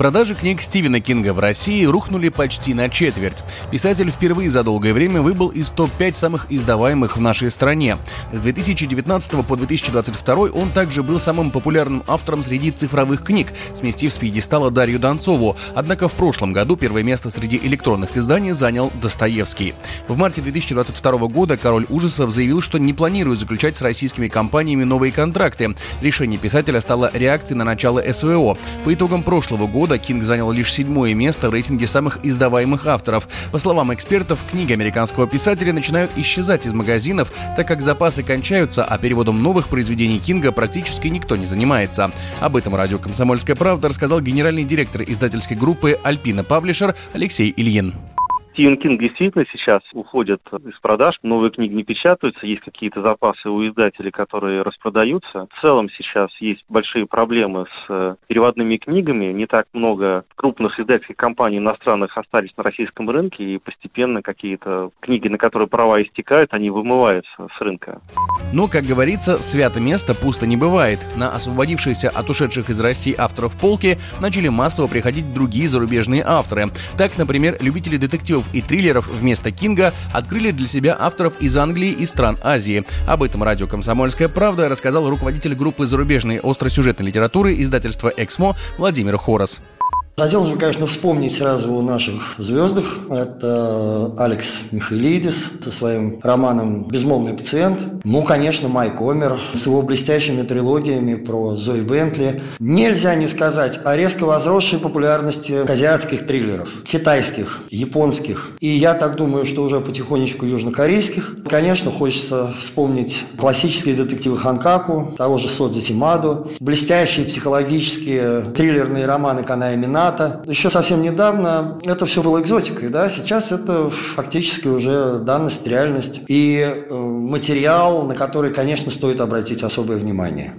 Продажи книг Стивена Кинга в России рухнули почти на четверть. Писатель впервые за долгое время выбыл из топ-5 самых издаваемых в нашей стране. С 2019 по 2022 он также был самым популярным автором среди цифровых книг, сместив с пьедестала Дарью Донцову. Однако в прошлом году первое место среди электронных изданий занял Достоевский. В марте 2022 года король ужасов заявил, что не планирует заключать с российскими компаниями новые контракты. Решение писателя стало реакцией на начало СВО. По итогам прошлого года года Кинг занял лишь седьмое место в рейтинге самых издаваемых авторов. По словам экспертов, книги американского писателя начинают исчезать из магазинов, так как запасы кончаются, а переводом новых произведений Кинга практически никто не занимается. Об этом радио «Комсомольская правда» рассказал генеральный директор издательской группы «Альпина Паблишер» Алексей Ильин. Стивен Кинг действительно сейчас уходит из продаж, новые книги не печатаются, есть какие-то запасы у издателей, которые распродаются. В целом сейчас есть большие проблемы с э, переводными книгами, не так много крупных издательских компаний иностранных остались на российском рынке, и постепенно какие-то книги, на которые права истекают, они вымываются с рынка. Но, как говорится, свято место пусто не бывает. На освободившиеся от ушедших из России авторов полки начали массово приходить другие зарубежные авторы. Так, например, любители детективов детективов и триллеров вместо Кинга открыли для себя авторов из Англии и стран Азии. Об этом радио «Комсомольская правда» рассказал руководитель группы зарубежной остросюжетной литературы издательства «Эксмо» Владимир Хорос. Хотелось бы, конечно, вспомнить сразу о наших звездах. Это Алекс Михайлидис со своим романом «Безмолвный пациент». Ну, конечно, Майк Омер с его блестящими трилогиями про Зои Бентли. Нельзя не сказать о резко возросшей популярности азиатских триллеров, китайских, японских. И я так думаю, что уже потихонечку южнокорейских. Конечно, хочется вспомнить классические детективы Ханкаку, того же Содзи Тимаду, блестящие психологические триллерные романы Каная Мина, НАТО. Еще совсем недавно это все было экзотикой, да, сейчас это фактически уже данность, реальность и э, материал, на который, конечно, стоит обратить особое внимание.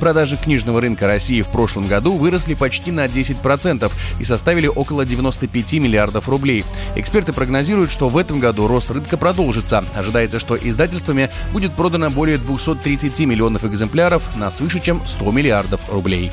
Продажи книжного рынка России в прошлом году выросли почти на 10% и составили около 95 миллиардов рублей. Эксперты прогнозируют, что в этом году рост рынка продолжится. Ожидается, что издательствами будет продано более 230 миллионов экземпляров на свыше чем 100 миллиардов рублей.